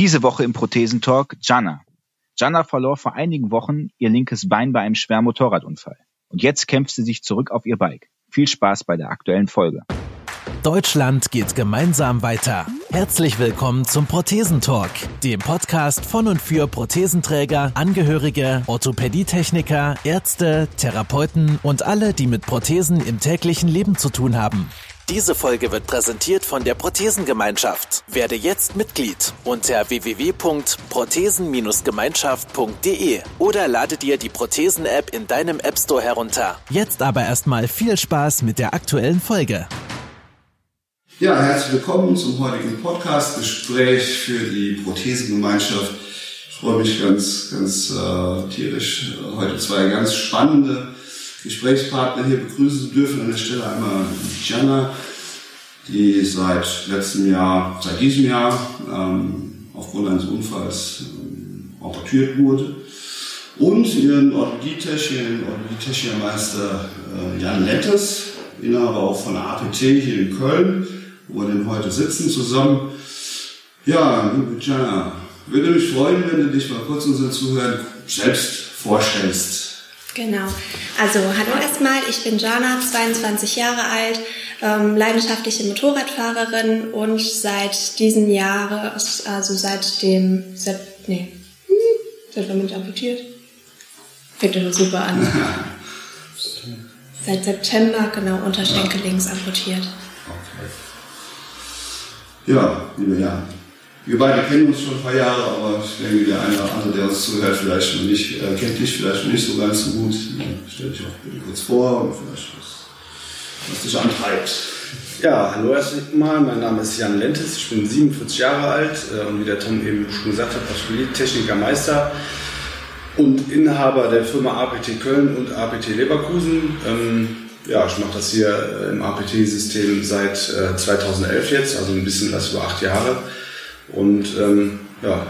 Diese Woche im Prothesentalk Jana. Jana verlor vor einigen Wochen ihr linkes Bein bei einem schweren Motorradunfall. Und jetzt kämpft sie sich zurück auf ihr Bike. Viel Spaß bei der aktuellen Folge. Deutschland geht gemeinsam weiter. Herzlich willkommen zum Prothesentalk, dem Podcast von und für Prothesenträger, Angehörige, Orthopädietechniker, Ärzte, Therapeuten und alle, die mit Prothesen im täglichen Leben zu tun haben. Diese Folge wird präsentiert von der Prothesengemeinschaft. Werde jetzt Mitglied unter www.prothesen-gemeinschaft.de oder lade dir die Prothesen-App in deinem App Store herunter. Jetzt aber erstmal viel Spaß mit der aktuellen Folge. Ja, herzlich willkommen zum heutigen Podcast-Gespräch für die Prothesengemeinschaft. Ich freue mich ganz, ganz äh, tierisch, heute zwei ganz spannende Gesprächspartner hier begrüßen dürfen. An der Stelle einmal Jana, die seit letztem Jahr, seit diesem Jahr ähm, aufgrund eines Unfalls ähm, operiert wurde. Und ihren Orthopädie-Techniker, Orthopädie-Technikermeister äh, Jan Lettes, Inhaber auch von der APT hier in Köln, wo wir denn heute sitzen zusammen. Ja, liebe Jana, würde mich freuen, wenn du dich mal kurz unseren Zuhörern selbst vorstellst. Genau. Also hallo erstmal, ich bin Jana, 22 Jahre alt, ähm, leidenschaftliche Motorradfahrerin und seit diesem Jahr, also seit dem, seit, nee, hm, seit wann bin ich amputiert? Fängt doch super an. seit September, genau, Unterschenkel links amputiert. Okay. Ja, liebe Jan, wir beide kennen uns schon ein paar Jahre, aber ich denke, der eine oder andere, der uns zuhört, vielleicht noch nicht, äh, kennt dich vielleicht noch nicht so ganz so gut. Stell dich auch kurz vor und vielleicht was, was dich antreibt. Ja, hallo erstmal, mein Name ist Jan Lentes, ich bin 47 Jahre alt äh, und wie der Tom eben schon gesagt hat, Techniker Meister und Inhaber der Firma APT Köln und APT Leverkusen. Ähm, ja, ich mache das hier im APT-System seit äh, 2011 jetzt, also ein bisschen was über acht Jahre. Und ähm, ja,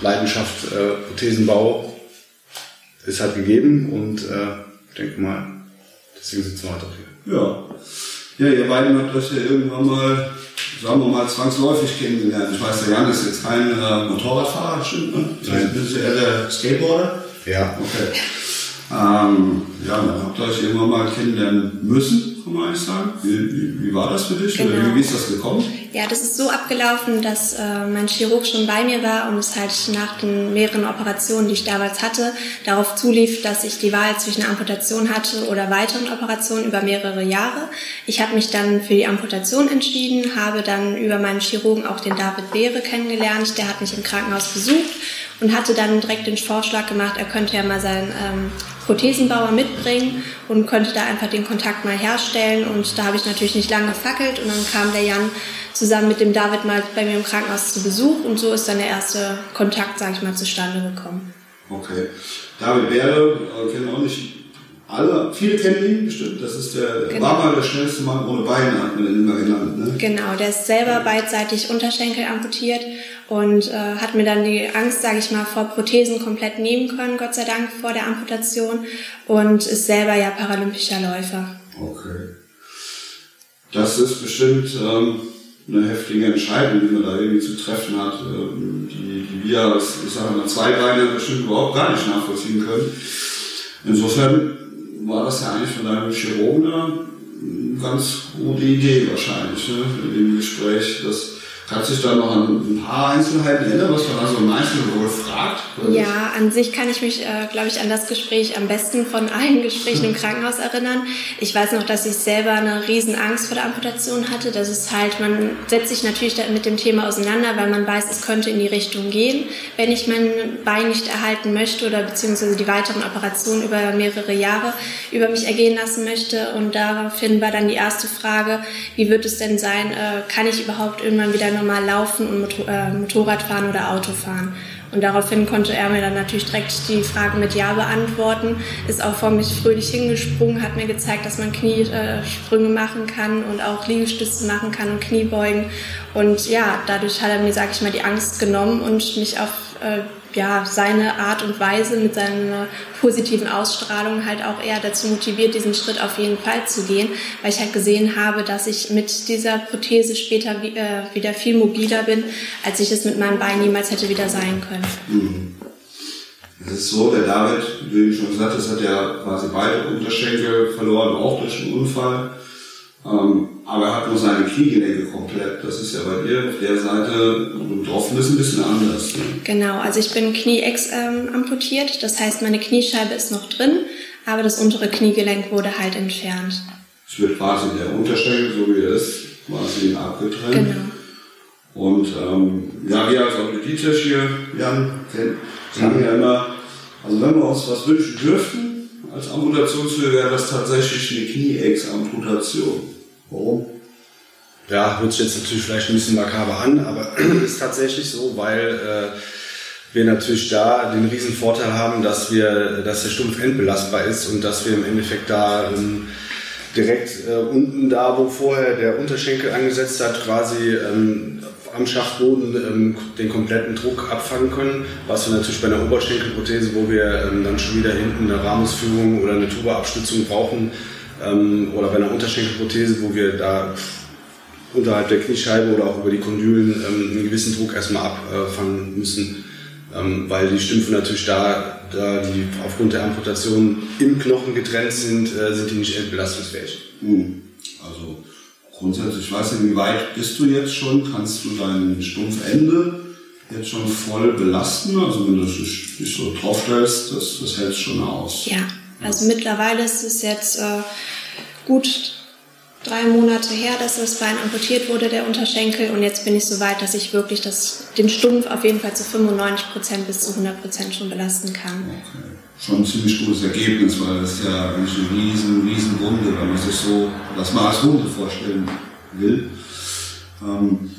Leidenschaft äh, Prothesenbau ist halt gegeben und äh, ich denke mal, deswegen sitzen wir heute auch hier. Ja. Ja, ihr beiden habt euch ja irgendwann mal, sagen wir mal, zwangsläufig kennengelernt. Ich weiß, der Jan ist jetzt kein äh, Motorradfahrer, stimmt, ne? Nein. Bist du eher der Skateboarder? Ja. Okay. Ähm, ja, dann habt ihr euch irgendwann mal kennenlernen müssen kann man eigentlich sagen. Wie, wie, wie war das für dich? Genau. Oder wie, wie, ist das gekommen? Ja, das ist so abgelaufen, dass äh, mein Chirurg schon bei mir war und es halt nach den mehreren Operationen, die ich damals hatte, darauf zulief, dass ich die Wahl zwischen einer Amputation hatte oder weiteren Operationen über mehrere Jahre. Ich habe mich dann für die Amputation entschieden, habe dann über meinen Chirurgen auch den David Beere kennengelernt. Der hat mich im Krankenhaus besucht und hatte dann direkt den Vorschlag gemacht, er könnte ja mal seinen ähm, Prothesenbauer mitbringen und konnte da einfach den Kontakt mal herstellen. Und da habe ich natürlich nicht lange gefackelt und dann kam der Jan zusammen mit dem David mal bei mir im Krankenhaus zu Besuch und so ist dann der erste Kontakt, sage ich mal, zustande gekommen. Okay. David Bäre, äh, kennen auch nicht alle, viele kennen ihn bestimmt. Das ist der, genau. war mal der schnellste Mann ohne Beine, hat man ihn immer genannt. Ne? Genau, der ist selber beidseitig Unterschenkel amputiert und äh, hat mir dann die Angst, sage ich mal, vor Prothesen komplett nehmen können, Gott sei Dank, vor der Amputation und ist selber ja paralympischer Läufer. Okay. Das ist bestimmt ähm, eine heftige Entscheidung, die man da irgendwie zu treffen hat, ähm, die, die wir als, ich sage mal, Zweibeiner bestimmt überhaupt gar nicht nachvollziehen können. Insofern war das ja eigentlich von deinem Chirurgen eine ganz gute Idee wahrscheinlich, ne, in dem Gespräch, dass Kannst du dich da noch an ein paar Einzelheiten erinnern, was man da so im Einzelnen wohl fragt? Ja, an sich kann ich mich, äh, glaube ich, an das Gespräch am besten von allen Gesprächen im Krankenhaus erinnern. Ich weiß noch, dass ich selber eine riesen Angst vor der Amputation hatte. Das ist halt, man setzt sich natürlich mit dem Thema auseinander, weil man weiß, es könnte in die Richtung gehen, wenn ich mein Bein nicht erhalten möchte oder beziehungsweise die weiteren Operationen über mehrere Jahre über mich ergehen lassen möchte. Und daraufhin war dann die erste Frage, wie wird es denn sein, äh, kann ich überhaupt irgendwann wieder normal laufen und Motor, äh, Motorrad fahren oder Auto fahren. Und daraufhin konnte er mir dann natürlich direkt die Frage mit Ja beantworten, ist auch vor mich fröhlich hingesprungen, hat mir gezeigt, dass man Kniesprünge machen kann und auch Liegestütze machen kann und Kniebeugen. Und ja, dadurch hat er mir, sag ich mal, die Angst genommen und mich auf äh, ja, seine Art und Weise mit seiner positiven Ausstrahlung halt auch eher dazu motiviert, diesen Schritt auf jeden Fall zu gehen, weil ich halt gesehen habe, dass ich mit dieser Prothese später äh, wieder viel mobiler bin, als ich es mit meinem Bein niemals hätte wieder sein können. Mhm. Es ist so, der David, wie du schon gesagt hast, hat ja quasi beide Unterschenkel verloren, auch durch einen Unfall. Ähm, aber er hat nur seine Kniegelenke komplett. Das ist ja bei dir auf der Seite betroffen ist ein bisschen anders. Ne? Genau, also ich bin Knieex ähm, amputiert. Das heißt, meine Kniescheibe ist noch drin, aber das untere Kniegelenk wurde halt entfernt. Es wird quasi der Unterschenkel, so wie er ist, quasi abgetrennt. Genau. Und ähm, ja, wir als Orthopädietisch hier, Jan, sagen ja immer, also wenn wir uns was wünschen dürften als Amputationshöhe, wäre das tatsächlich eine Knie-Ex-Amputation. Warum? Ja, hört sich jetzt natürlich vielleicht ein bisschen makaber an, aber ist tatsächlich so, weil äh, wir natürlich da den riesen Vorteil haben, dass wir, dass der Stumpf endbelastbar ist und dass wir im Endeffekt da ähm, direkt äh, unten da, wo vorher der Unterschenkel angesetzt hat, quasi ähm, am Schaftboden ähm, den kompletten Druck abfangen können, was wir natürlich bei einer Oberschenkelprothese, wo wir ähm, dann schon wieder hinten eine Rahmusführung oder eine Tuba-Abstützung brauchen, ähm, oder bei einer Unterschenkelprothese, wo wir da unterhalb der Kniescheibe oder auch über die Kondylen ähm, einen gewissen Druck erstmal abfangen müssen, ähm, weil die Stümpfe natürlich da, da die aufgrund der Amputation im Knochen getrennt sind, äh, sind die nicht entbelastungsfähig. Hm. Also grundsätzlich, ich weiß nicht, wie weit bist du jetzt schon? Kannst du dein Stumpfende jetzt schon voll belasten? Also wenn du dich so draufstellst, das, das hältst schon aus. Ja, also mittlerweile ist es jetzt äh, gut drei Monate her, dass das Bein amputiert wurde, der Unterschenkel. Und jetzt bin ich so weit, dass ich wirklich das, den Stumpf auf jeden Fall zu 95 Prozent bis zu 100 Prozent schon belasten kann. Okay. Schon ein ziemlich gutes Ergebnis, weil das ist ja eine riesen, riesen Wunde, wenn man sich so das mal als Wunde vorstellen will. Ähm,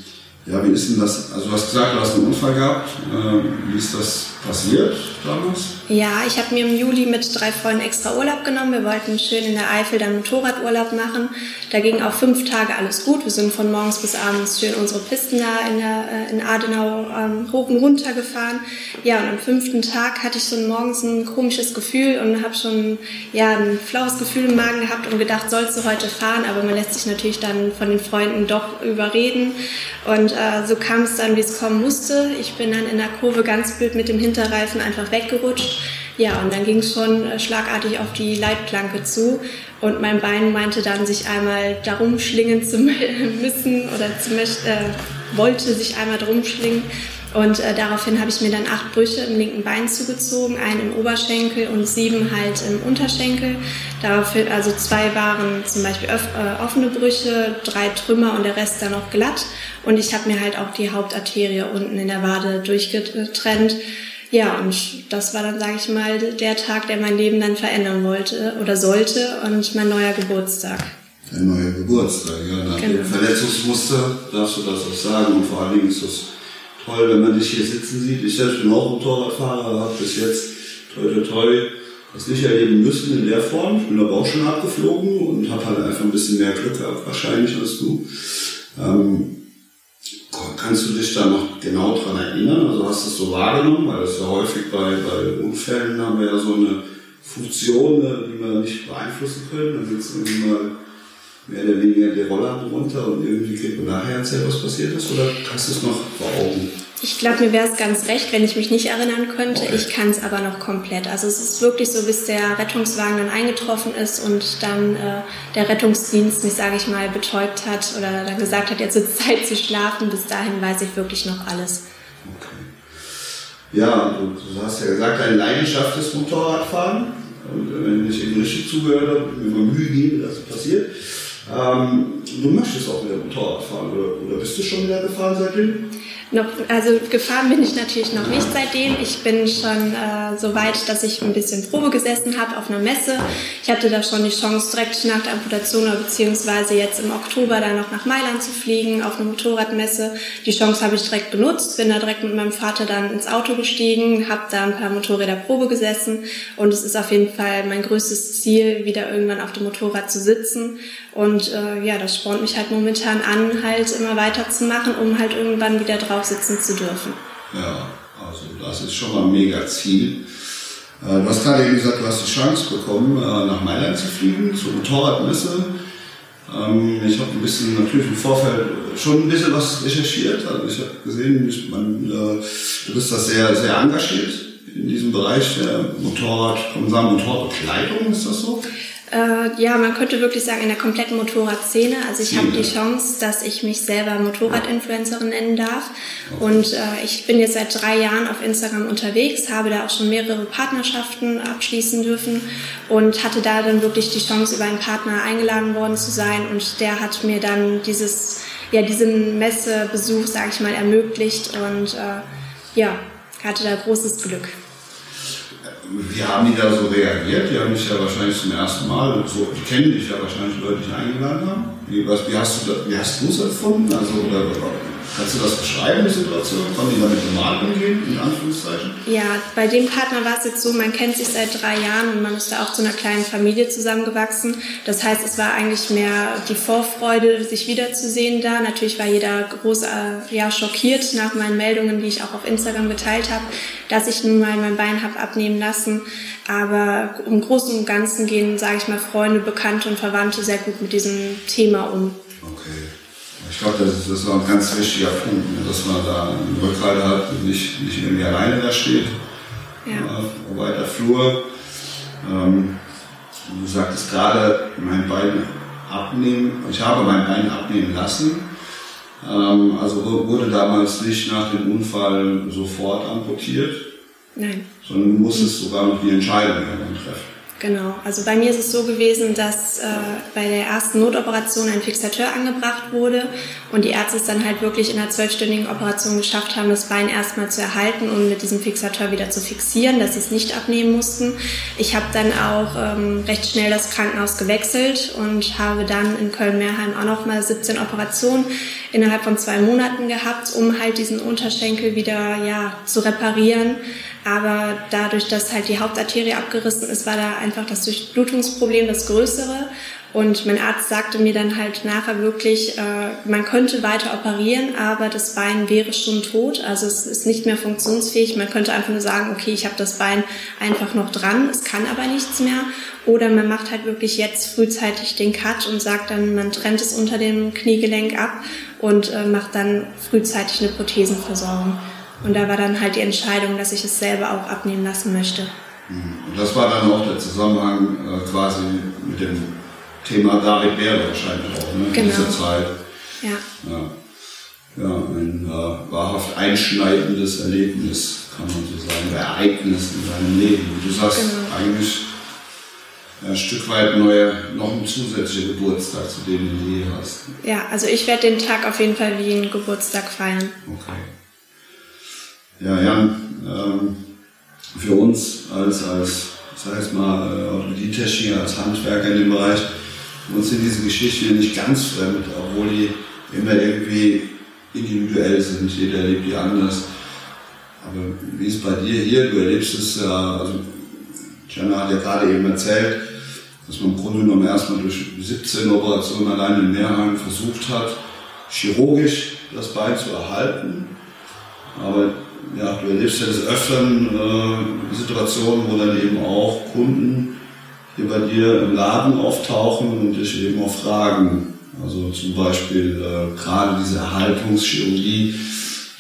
ja, wie ist denn das? Also du hast gesagt, du hast einen Unfall gehabt. Äh, wie ist das passiert damals? Ja, ich habe mir im Juli mit drei Freunden extra Urlaub genommen. Wir wollten schön in der Eifel dann Motorradurlaub machen. Da ging auch fünf Tage alles gut. Wir sind von morgens bis abends schön unsere Pisten da in, der, äh, in Adenau ähm, hoch und runter gefahren. Ja, und am fünften Tag hatte ich schon morgens ein komisches Gefühl und habe schon ja, ein flaues Gefühl im Magen gehabt und gedacht, sollst du heute fahren? Aber man lässt sich natürlich dann von den Freunden doch überreden. Und äh, so kam es dann, wie es kommen musste. Ich bin dann in der Kurve ganz blöd mit dem Hinterreifen einfach weggerutscht. Ja, und dann ging es schon äh, schlagartig auf die Leitplanke zu und mein Bein meinte dann, sich einmal darum schlingen zu müssen oder zu, äh, wollte sich einmal darum schlingen. Und äh, daraufhin habe ich mir dann acht Brüche im linken Bein zugezogen, einen im Oberschenkel und sieben halt im Unterschenkel. Daraufhin, also zwei waren zum Beispiel äh, offene Brüche, drei Trümmer und der Rest dann noch glatt. Und ich habe mir halt auch die Hauptarterie unten in der Wade durchgetrennt. Ja, und das war dann, sage ich mal, der Tag, der mein Leben dann verändern wollte oder sollte und mein neuer Geburtstag. Dein neuer Geburtstag, ja. Nach genau. dem Verletzungsmuster darfst du das auch sagen. Und vor allen Dingen ist es toll, wenn man dich hier sitzen sieht. Ich selbst bin auch Motorradfahrer, habe bis jetzt toi toi toi das nicht erleben müssen in der Form. Ich bin aber auch schon abgeflogen und habe halt einfach ein bisschen mehr Glück gehabt wahrscheinlich als du. Ähm, Kannst du dich da noch genau dran erinnern? Also hast du es so wahrgenommen? Weil das ja häufig bei, bei Unfällen haben wir ja so eine Funktion, ne, die wir nicht beeinflussen können. Dann sitzt irgendwie mal mehr oder weniger der Roller drunter und irgendwie kriegt man nachher erzählt, was passiert ist? Oder hast du es noch vor Augen? Ich glaube, mir wäre es ganz recht, wenn ich mich nicht erinnern könnte. Okay. Ich kann es aber noch komplett. Also es ist wirklich so, bis der Rettungswagen dann eingetroffen ist und dann äh, der Rettungsdienst mich, sage ich mal, betäubt hat oder dann gesagt hat, jetzt ist Zeit zu schlafen. Bis dahin weiß ich wirklich noch alles. Okay. Ja, du, du hast ja gesagt, deine Leidenschaft ist Motorradfahren. Und äh, wenn ich eben richtig zugehört habe, mir mal Mühe gebe, dass es passiert. Ähm, du möchtest auch wieder Motorrad fahren oder, oder bist du schon wieder gefahren seitdem? Noch, also gefahren bin ich natürlich noch nicht seitdem. Ich bin schon äh, so weit, dass ich ein bisschen Probe gesessen habe auf einer Messe. Ich hatte da schon die Chance, direkt nach der Amputation beziehungsweise jetzt im Oktober dann noch nach Mailand zu fliegen auf eine Motorradmesse. Die Chance habe ich direkt benutzt, bin da direkt mit meinem Vater dann ins Auto gestiegen, habe da ein paar Motorräder Probe gesessen und es ist auf jeden Fall mein größtes Ziel, wieder irgendwann auf dem Motorrad zu sitzen und äh, ja, das spornt mich halt momentan an, halt immer weiterzumachen, um halt irgendwann wieder drauf sitzen zu dürfen. Ja, also das ist schon mal ein mega Ziel. Äh, du hast gerade gesagt, du hast die Chance bekommen, äh, nach Mailand zu fliegen, zur Motorradmesse. Ähm, ich habe ein bisschen natürlich im Vorfeld schon ein bisschen was recherchiert. Also ich habe gesehen, man, äh, du bist da sehr, sehr engagiert in diesem Bereich der Motorrad, Motorradbekleidung, ist das so? Äh, ja, man könnte wirklich sagen, in der kompletten Motorradszene. Also ich habe die Chance, dass ich mich selber Motorradinfluencerin nennen darf. Und äh, ich bin jetzt seit drei Jahren auf Instagram unterwegs, habe da auch schon mehrere Partnerschaften abschließen dürfen und hatte da dann wirklich die Chance, über einen Partner eingeladen worden zu sein. Und der hat mir dann dieses, ja, diesen Messebesuch, sage ich mal, ermöglicht und äh, ja, hatte da großes Glück. Wie haben die da so reagiert? Die haben dich ja wahrscheinlich zum ersten Mal, so, die kennen dich ja wahrscheinlich Leute, die eingeladen haben. Wie, was, wie hast du es erfunden? Also, oder, Kannst du das beschreiben, die Situation? Konnten die damit normal umgehen, in Anführungszeichen? Ja, bei dem Partner war es jetzt so, man kennt sich seit drei Jahren und man ist da auch zu einer kleinen Familie zusammengewachsen. Das heißt, es war eigentlich mehr die Vorfreude, sich wiederzusehen da. Natürlich war jeder groß äh, ja, schockiert nach meinen Meldungen, die ich auch auf Instagram geteilt habe, dass ich nun mal mein Bein habe abnehmen lassen. Aber im Großen und Ganzen gehen, sage ich mal, Freunde, Bekannte und Verwandte sehr gut mit diesem Thema um. Okay. Ich glaube, das ist, das auch ein ganz wichtiger Punkt, ne, dass man da einen Rückhalt hat und nicht, nicht irgendwie alleine da steht. Ja. Auf weiter Flur. Ähm, du sagtest gerade, mein Bein abnehmen, ich habe mein Bein abnehmen lassen. Ähm, also wurde damals nicht nach dem Unfall sofort amputiert. Nein. Sondern du musstest sogar noch die Entscheidung treffen. Genau, also bei mir ist es so gewesen, dass äh, bei der ersten Notoperation ein Fixateur angebracht wurde und die Ärzte es dann halt wirklich in einer zwölfstündigen Operation geschafft haben, das Bein erstmal zu erhalten und mit diesem Fixateur wieder zu fixieren, dass sie es nicht abnehmen mussten. Ich habe dann auch ähm, recht schnell das Krankenhaus gewechselt und habe dann in Köln-Meerheim auch nochmal 17 Operationen innerhalb von zwei Monaten gehabt, um halt diesen Unterschenkel wieder ja, zu reparieren. Aber dadurch, dass halt die Hauptarterie abgerissen ist, war da einfach das Durchblutungsproblem das größere. Und mein Arzt sagte mir dann halt nachher wirklich, äh, man könnte weiter operieren, aber das Bein wäre schon tot. Also es ist nicht mehr funktionsfähig. Man könnte einfach nur sagen, okay, ich habe das Bein einfach noch dran, es kann aber nichts mehr. Oder man macht halt wirklich jetzt frühzeitig den Cut und sagt dann, man trennt es unter dem Kniegelenk ab und äh, macht dann frühzeitig eine Prothesenversorgung. Und da war dann halt die Entscheidung, dass ich es selber auch abnehmen lassen möchte. Mhm. Und das war dann auch der Zusammenhang äh, quasi mit dem Thema David Bär wahrscheinlich auch, ne? Genau. in dieser Zeit. Ja. Ja, ja ein äh, wahrhaft einschneidendes Erlebnis, kann man so sagen, Ereignis in deinem Leben. Du sagst genau. eigentlich ein Stück weit neue, noch ein zusätzlicher Geburtstag, zu dem du je hast. Ja, also ich werde den Tag auf jeden Fall wie einen Geburtstag feiern. Okay. Ja, Jan, ähm, für uns als, als sag ich mal, äh, Orthopädie-Techniker, als Handwerker in dem Bereich, uns sind diese Geschichten nicht ganz fremd, obwohl die immer irgendwie individuell sind. Jeder erlebt die anders. Aber wie ist es bei dir hier? Du erlebst es ja, also Jana hat ja gerade eben erzählt, dass man im Grunde genommen erstmal durch 17 Operationen allein in Mehrheim versucht hat, chirurgisch das Bein zu erhalten. Aber ja, du erlebst ja des Öfteren äh, Situationen, wo dann eben auch Kunden hier bei dir im Laden auftauchen und dich eben auch fragen. Also zum Beispiel äh, gerade diese Erhaltungschirurgie,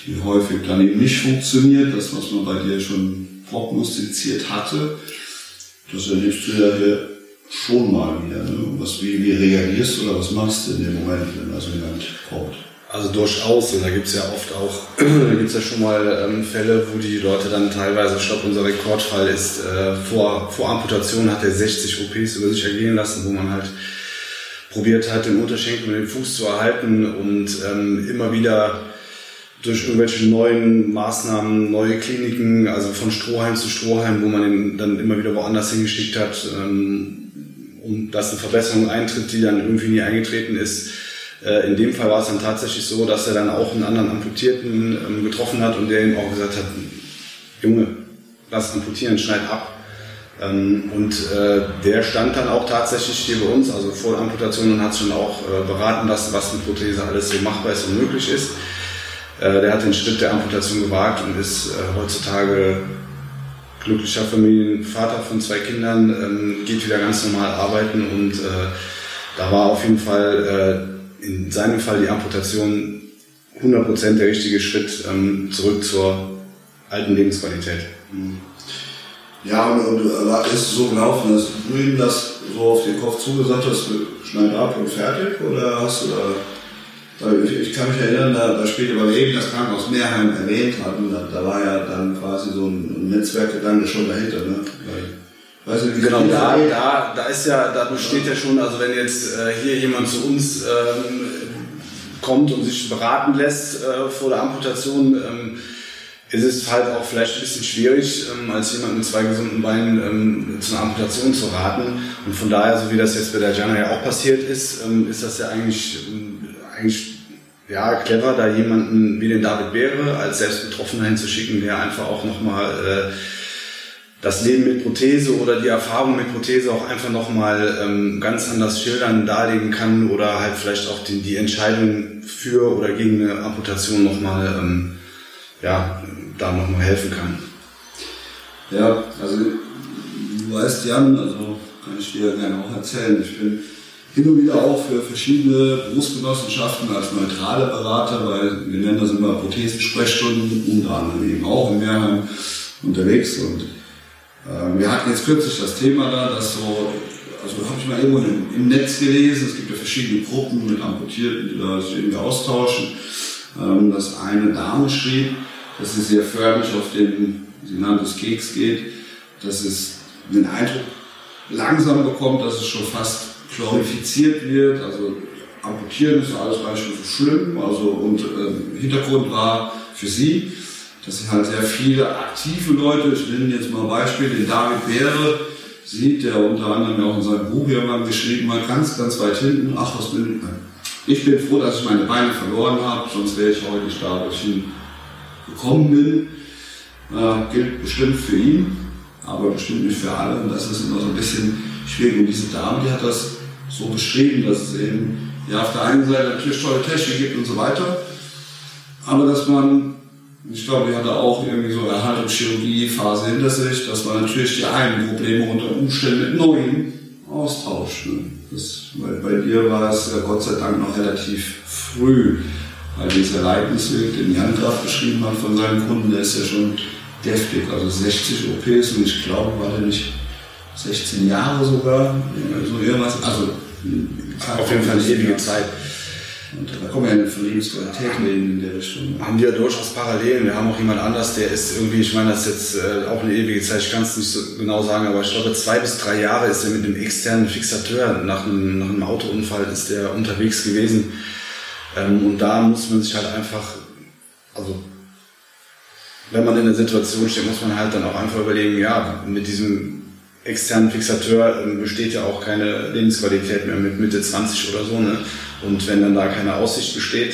die häufig dann eben nicht funktioniert, das, was man bei dir schon prognostiziert hatte, das erlebst du ja hier schon mal wieder. Ne? Was, wie, wie reagierst du oder was machst du in dem Moment, wenn da so jemand kommt? Also durchaus, und da gibt es ja oft auch, da gibt es ja schon mal ähm, Fälle, wo die Leute dann teilweise, ich glaube unser Rekordfall ist, äh, vor, vor Amputation hat er 60 OPs über sich ergehen lassen, wo man halt probiert hat, den Unterschenkel und den Fuß zu erhalten und ähm, immer wieder durch irgendwelche neuen Maßnahmen, neue Kliniken, also von Strohhalm zu Strohhalm, wo man ihn dann immer wieder woanders hingeschickt hat, ähm, und dass eine Verbesserung eintritt, die dann irgendwie nie eingetreten ist, äh, in dem Fall war es dann tatsächlich so, dass er dann auch einen anderen Amputierten ähm, getroffen hat und der ihm auch gesagt hat, Junge, lass amputieren, schneid ab. Ähm, und äh, der stand dann auch tatsächlich hier bei uns, also vor der Amputation und hat schon auch äh, beraten lassen, was mit Prothese alles so machbar ist und möglich ist. Äh, der hat den Schritt der Amputation gewagt und ist äh, heutzutage glücklicher Familienvater von zwei Kindern, ähm, geht wieder ganz normal arbeiten und äh, da war auf jeden Fall in seinem Fall die Amputation 100% der richtige Schritt ähm, zurück zur alten Lebensqualität. Mhm. Ja, und, äh, ist es so gelaufen, dass du ihm das so auf den Kopf zugesagt hast, schneid ab und fertig? Oder hast du da, da ich, ich, kann mich erinnern, da, da später, weil eben das Krankenhaus Meerheim erwähnt hatten, da, da war ja dann quasi so ein Netzwerkgedanke schon dahinter. Ne? Du, genau, da, da, da ist ja, da besteht ja schon, also wenn jetzt äh, hier jemand zu uns ähm, kommt und sich beraten lässt äh, vor der Amputation, ähm, ist es halt auch vielleicht ein bisschen schwierig, ähm, als jemand mit zwei gesunden Beinen ähm, zu einer Amputation zu raten. Und von daher, so wie das jetzt bei der Jana ja auch passiert ist, ähm, ist das ja eigentlich, ähm, eigentlich ja, clever, da jemanden wie den David Beere als Selbstbetroffener hinzuschicken, der einfach auch nochmal äh, das Leben mit Prothese oder die Erfahrung mit Prothese auch einfach nochmal ähm, ganz anders schildern, darlegen kann oder halt vielleicht auch die, die Entscheidung für oder gegen eine Amputation nochmal ähm, ja, da nochmal helfen kann. Ja, also du weißt Jan, also kann ich dir gerne auch erzählen, ich bin hin und wieder auch für verschiedene Berufsgenossenschaften als neutrale Berater, weil wir nennen das immer Prothesensprechstunden, unter anderem eben auch in Mehrheim unterwegs und wir hatten jetzt kürzlich das Thema da, dass so, also habe ich mal irgendwo im, im, Netz gelesen, es gibt ja verschiedene Gruppen mit Amputierten, die da sich irgendwie austauschen, ähm, dass eine Dame schrieb, dass es sehr förmlich auf den, sie nannte es Keks geht, dass es den Eindruck langsam bekommt, dass es schon fast glorifiziert wird, also amputieren ist alles gar nicht so schlimm, also und äh, Hintergrund war für sie, dass halt sehr viele aktive Leute, ich nenne jetzt mal Beispiel, den David Beere sieht, der unter anderem ja auch in seinem Buch irgendwann geschrieben hat, ganz, ganz weit hinten, ach, was bin ich? Ich bin froh, dass ich meine Beine verloren habe, sonst wäre ich heute nicht da, wo ich hin gekommen bin, äh, gilt bestimmt für ihn, aber bestimmt nicht für alle. Und das ist immer so ein bisschen schwierig. Und diese Dame, die hat das so beschrieben, dass es eben ja auf der einen Seite natürlich tolle Technik gibt und so weiter, aber dass man, ich glaube, die hatte auch irgendwie so Erhaltungschirurgie-Phase hinter sich, dass man natürlich die einen Probleme unter Umständen mit neuen austauscht. Ne? Das, weil bei dir war es ja Gott sei Dank noch relativ früh weil dieses Ereignisweg, den Jan gerade beschrieben hat von seinen Kunden, der ist ja schon deftig. Also 60 OPs und ich glaube, war der nicht 16 Jahre sogar, so irgendwas. Also auf jeden Fall eine ewige Zeit. Und da kommen ja eine Verliebensqualität in der Richtung. Haben wir durchaus Parallelen. Wir haben auch jemand anders, der ist irgendwie, ich meine, das ist jetzt äh, auch eine ewige Zeit, ich kann es nicht so genau sagen, aber ich glaube, zwei bis drei Jahre ist er mit einem externen Fixateur nach einem, nach einem Autounfall ist der unterwegs gewesen. Ähm, und da muss man sich halt einfach, also wenn man in der Situation steht, muss man halt dann auch einfach überlegen, ja, mit diesem externen Fixateur ähm, besteht ja auch keine Lebensqualität mehr mit Mitte 20 oder so. Ne? Und wenn dann da keine Aussicht besteht,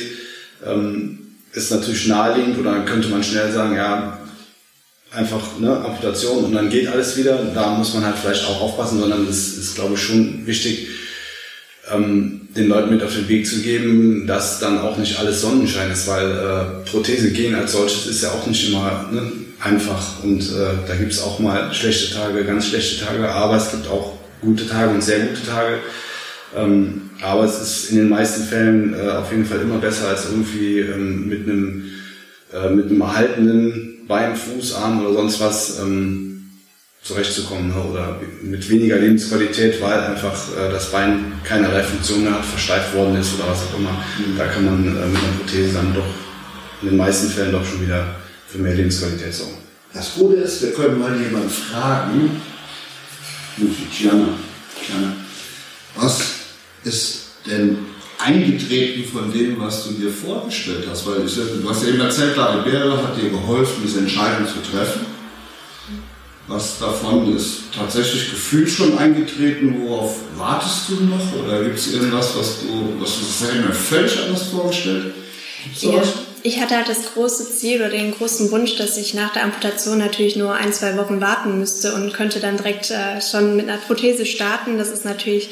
ähm, ist natürlich naheliegend oder könnte man schnell sagen, ja, einfach ne, Amputation und dann geht alles wieder. Da muss man halt vielleicht auch aufpassen, sondern es ist, glaube ich, schon wichtig, ähm, den Leuten mit auf den Weg zu geben, dass dann auch nicht alles Sonnenschein ist, weil äh, Prothese gehen als solches ist ja auch nicht immer ne, einfach und äh, da gibt es auch mal schlechte Tage, ganz schlechte Tage, aber es gibt auch gute Tage und sehr gute Tage. Ähm, aber es ist in den meisten Fällen äh, auf jeden Fall immer besser als irgendwie ähm, mit einem äh, mit einem erhaltenen Bein, Fuß, Arm oder sonst was ähm, zurechtzukommen ne? oder mit weniger Lebensqualität, weil einfach äh, das Bein keinerlei Funktion mehr hat, versteift worden ist oder was auch immer. Mhm. Da kann man äh, mit einer Prothese dann doch in den meisten Fällen doch schon wieder für mehr Lebensqualität sorgen. Das Gute ist, wir können mal jemanden fragen, Tiana, Tiana, was ist denn eingetreten von dem, was du dir vorgestellt hast? Weil ich, du hast ja eben erzählt, David Bäre hat dir geholfen, diese Entscheidung zu treffen. Was davon ist tatsächlich gefühlt schon eingetreten? Worauf wartest du noch? Oder gibt es irgendwas, was du, was du selber völlig anders vorgestellt ja, ich hatte halt das große Ziel oder den großen Wunsch, dass ich nach der Amputation natürlich nur ein, zwei Wochen warten müsste und könnte dann direkt äh, schon mit einer Prothese starten. Das ist natürlich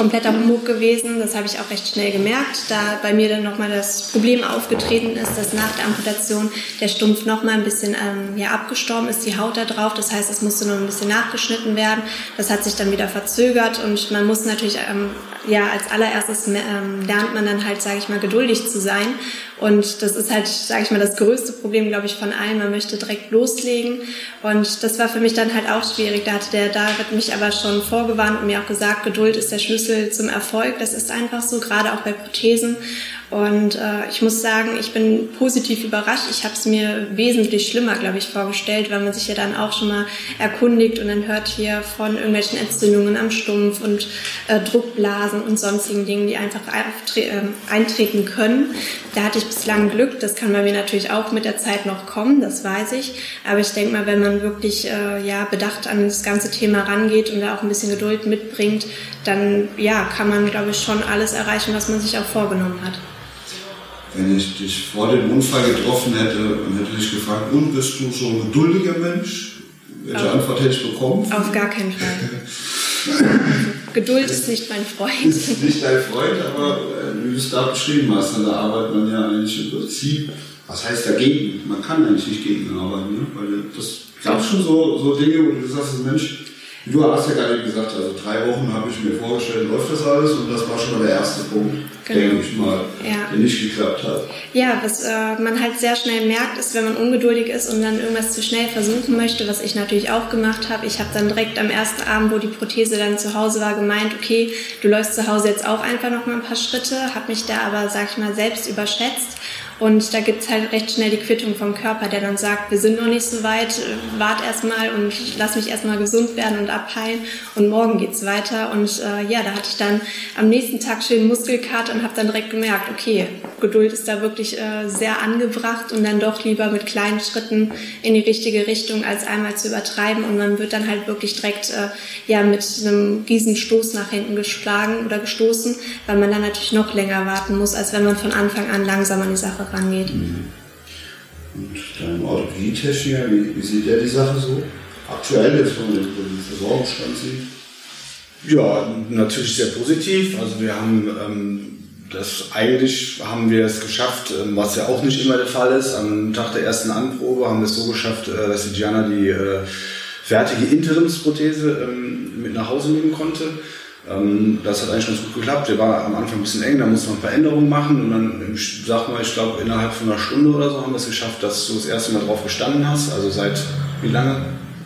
kompletter Humbug gewesen. Das habe ich auch recht schnell gemerkt, da bei mir dann nochmal das Problem aufgetreten ist, dass nach der Amputation der Stumpf nochmal ein bisschen ähm, ja, abgestorben ist, die Haut da drauf. Das heißt, es musste noch ein bisschen nachgeschnitten werden. Das hat sich dann wieder verzögert und man muss natürlich ähm, ja als allererstes ähm, lernt man dann halt, sage ich mal, geduldig zu sein. Und das ist halt, sage ich mal, das größte Problem, glaube ich, von allen. Man möchte direkt loslegen. Und das war für mich dann halt auch schwierig. Da hatte der David mich aber schon vorgewarnt und mir auch gesagt, Geduld ist der Schlüssel zum Erfolg. Das ist einfach so, gerade auch bei Prothesen. Und äh, ich muss sagen, ich bin positiv überrascht. Ich habe es mir wesentlich schlimmer, glaube ich, vorgestellt, weil man sich ja dann auch schon mal erkundigt und dann hört hier von irgendwelchen Entzündungen am Stumpf und äh, Druckblasen und sonstigen Dingen, die einfach äh, eintreten können. Da hatte ich bislang Glück. Das kann bei mir natürlich auch mit der Zeit noch kommen, das weiß ich. Aber ich denke mal, wenn man wirklich äh, ja bedacht an das ganze Thema rangeht und da auch ein bisschen Geduld mitbringt, dann ja kann man, glaube ich, schon alles erreichen, was man sich auch vorgenommen hat. Wenn ich dich vor dem Unfall getroffen hätte und hätte dich gefragt, und bist du so ein geduldiger Mensch? Welche auf, Antwort hätte ich bekommen? Auf gar keinen Fall. Geduld ist nicht mein Freund. Ist nicht dein Freund, aber äh, wie du es da beschrieben hast, da arbeitet man ja eigentlich im Prinzip, was heißt dagegen? Man kann eigentlich nicht gegen arbeiten, ne? weil das gab schon so, so Dinge, wo du sagst, Mensch, Du hast ja gerade gesagt, also drei Wochen habe ich mir vorgestellt, läuft das alles und das war schon mal der erste Punkt, genau. denke ich mal, ja. der nicht geklappt hat. Ja, was äh, man halt sehr schnell merkt, ist, wenn man ungeduldig ist und dann irgendwas zu schnell versuchen möchte, was ich natürlich auch gemacht habe. Ich habe dann direkt am ersten Abend, wo die Prothese dann zu Hause war, gemeint, okay, du läufst zu Hause jetzt auch einfach noch mal ein paar Schritte, habe mich da aber, sag ich mal, selbst überschätzt und da gibt's halt recht schnell die Quittung vom Körper, der dann sagt, wir sind noch nicht so weit, wart erstmal und lass mich erstmal gesund werden und abheilen und morgen geht's weiter. Und äh, ja, da hatte ich dann am nächsten Tag schön Muskelkater und habe dann direkt gemerkt, okay, Geduld ist da wirklich äh, sehr angebracht und dann doch lieber mit kleinen Schritten in die richtige Richtung als einmal zu übertreiben. Und man wird dann halt wirklich direkt äh, ja mit einem riesen Stoß nach hinten geschlagen oder gestoßen, weil man dann natürlich noch länger warten muss, als wenn man von Anfang an langsam an die Sache rangeht. Mhm. Und dein Orthopädie-Techniker, wie, wie, sieht der die Sache so? Aktuell jetzt, wenn man den Versorgungsstand sieht? Ja, natürlich sehr positiv. Also wir haben ähm, das eigentlich haben wir es geschafft, ähm, was ja auch nicht immer der Fall ist. Am Tag der ersten Anprobe haben wir es so geschafft, äh, dass die Gianna die äh, fertige Interimsprothese ähm, mit nach Hause nehmen konnte. Ähm, das hat eigentlich ganz gut geklappt. Der war am Anfang ein bisschen eng, da musste man ein paar Änderungen machen und dann, sag mal, ich glaube, innerhalb von einer Stunde oder so haben wir es geschafft, dass du das erste Mal drauf gestanden hast. Also seit wie lange?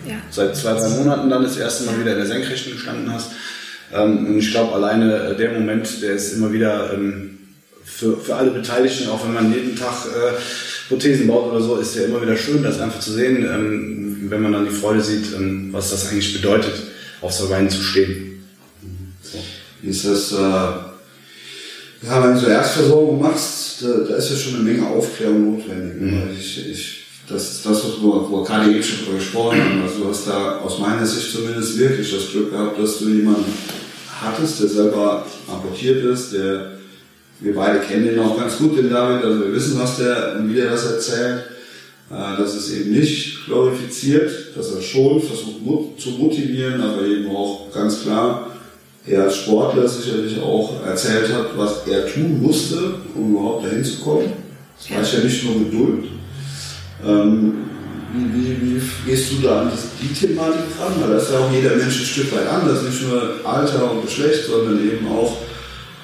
Ja. Seit zwei, drei Monaten dann das erste Mal wieder in der Senkrechten gestanden hast. Ähm, und ich glaube, alleine äh, der Moment, der ist immer wieder ähm, für, für alle Beteiligten, auch wenn man jeden Tag äh, Prothesen baut oder so, ist ja immer wieder schön, das einfach zu sehen, wenn man dann die Freude sieht, was das eigentlich bedeutet, auf so Beinen zu stehen ist das, äh, ja, wenn du so Erstversorgung machst, da, da, ist ja schon eine Menge Aufklärung notwendig. Mhm. Ich, ich, das ist das, was wir, wo wir gerade eben schon drüber gesprochen haben. Also du hast da aus meiner Sicht zumindest wirklich das Glück gehabt, dass du jemanden hattest, der selber abortiert ist, der wir beide kennen ihn auch ganz gut, den David, also wir wissen, was der, wie der das erzählt, äh, dass es eben nicht glorifiziert, dass er schon versucht zu motivieren, aber eben auch ganz klar er als Sportler sicherlich auch erzählt hat, was er tun musste, um überhaupt dahin zu kommen. Das war ja nicht nur Geduld. Ähm, wie, wie, gehst du da an die Thematik ran? Weil das ist ja auch jeder Mensch ein Stück weit anders, nicht nur Alter und Geschlecht, sondern eben auch,